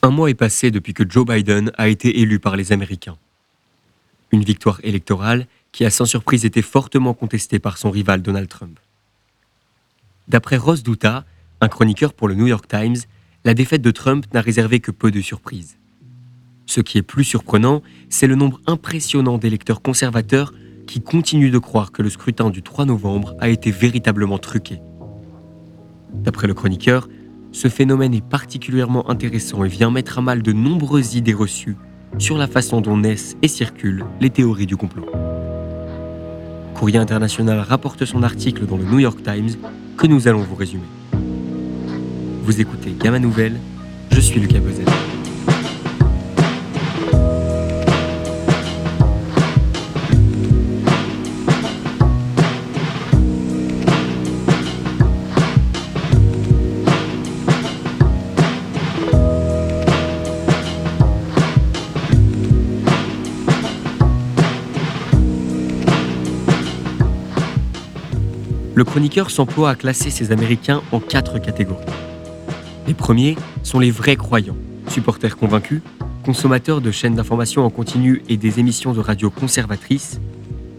Un mois est passé depuis que Joe Biden a été élu par les Américains. Une victoire électorale qui a sans surprise été fortement contestée par son rival Donald Trump. D'après Ross Douta, un chroniqueur pour le New York Times, la défaite de Trump n'a réservé que peu de surprises. Ce qui est plus surprenant, c'est le nombre impressionnant d'électeurs conservateurs qui continuent de croire que le scrutin du 3 novembre a été véritablement truqué. D'après le chroniqueur, ce phénomène est particulièrement intéressant et vient mettre à mal de nombreuses idées reçues sur la façon dont naissent et circulent les théories du complot. Courrier international rapporte son article dans le New York Times que nous allons vous résumer. Vous écoutez Gamma Nouvelle, je suis Lucas Bezel. Le chroniqueur s'emploie à classer ces Américains en quatre catégories. Les premiers sont les vrais croyants, supporters convaincus, consommateurs de chaînes d'information en continu et des émissions de radio conservatrices.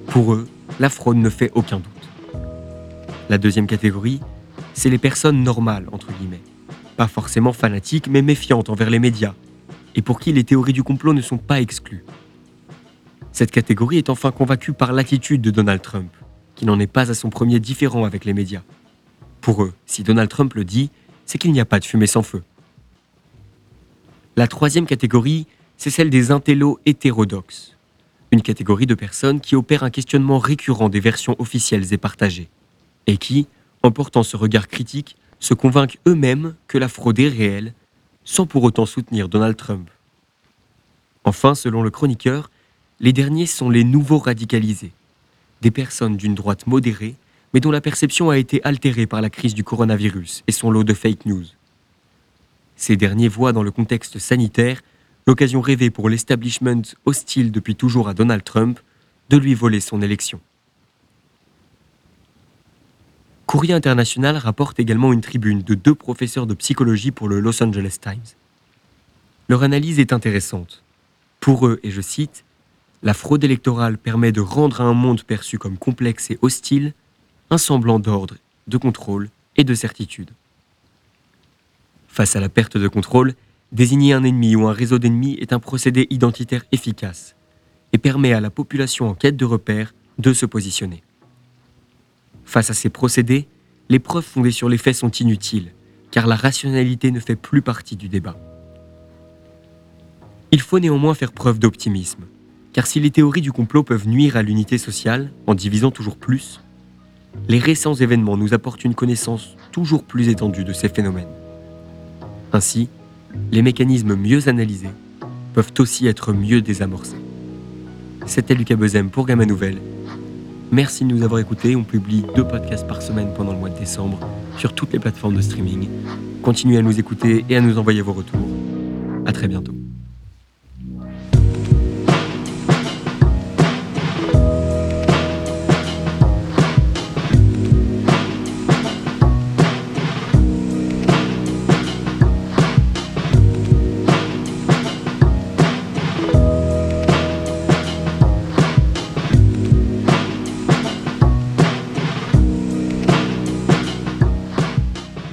Pour eux, la fraude ne fait aucun doute. La deuxième catégorie, c'est les personnes normales, entre guillemets. Pas forcément fanatiques, mais méfiantes envers les médias, et pour qui les théories du complot ne sont pas exclues. Cette catégorie est enfin convaincue par l'attitude de Donald Trump, qui n'en est pas à son premier différent avec les médias. Pour eux, si Donald Trump le dit, c'est qu'il n'y a pas de fumée sans feu. La troisième catégorie, c'est celle des intellos hétérodoxes, une catégorie de personnes qui opèrent un questionnement récurrent des versions officielles et partagées, et qui, en portant ce regard critique, se convainquent eux-mêmes que la fraude est réelle, sans pour autant soutenir Donald Trump. Enfin, selon le chroniqueur, les derniers sont les nouveaux radicalisés, des personnes d'une droite modérée mais dont la perception a été altérée par la crise du coronavirus et son lot de fake news. Ces derniers voient dans le contexte sanitaire l'occasion rêvée pour l'establishment hostile depuis toujours à Donald Trump de lui voler son élection. Courrier international rapporte également une tribune de deux professeurs de psychologie pour le Los Angeles Times. Leur analyse est intéressante. Pour eux, et je cite, La fraude électorale permet de rendre à un monde perçu comme complexe et hostile un semblant d'ordre, de contrôle et de certitude. Face à la perte de contrôle, désigner un ennemi ou un réseau d'ennemis est un procédé identitaire efficace et permet à la population en quête de repères de se positionner. Face à ces procédés, les preuves fondées sur les faits sont inutiles, car la rationalité ne fait plus partie du débat. Il faut néanmoins faire preuve d'optimisme, car si les théories du complot peuvent nuire à l'unité sociale en divisant toujours plus, les récents événements nous apportent une connaissance toujours plus étendue de ces phénomènes. Ainsi, les mécanismes mieux analysés peuvent aussi être mieux désamorcés. C'était Lucas Bezem pour Gamma Nouvelle. Merci de nous avoir écoutés. On publie deux podcasts par semaine pendant le mois de décembre sur toutes les plateformes de streaming. Continuez à nous écouter et à nous envoyer vos retours. À très bientôt.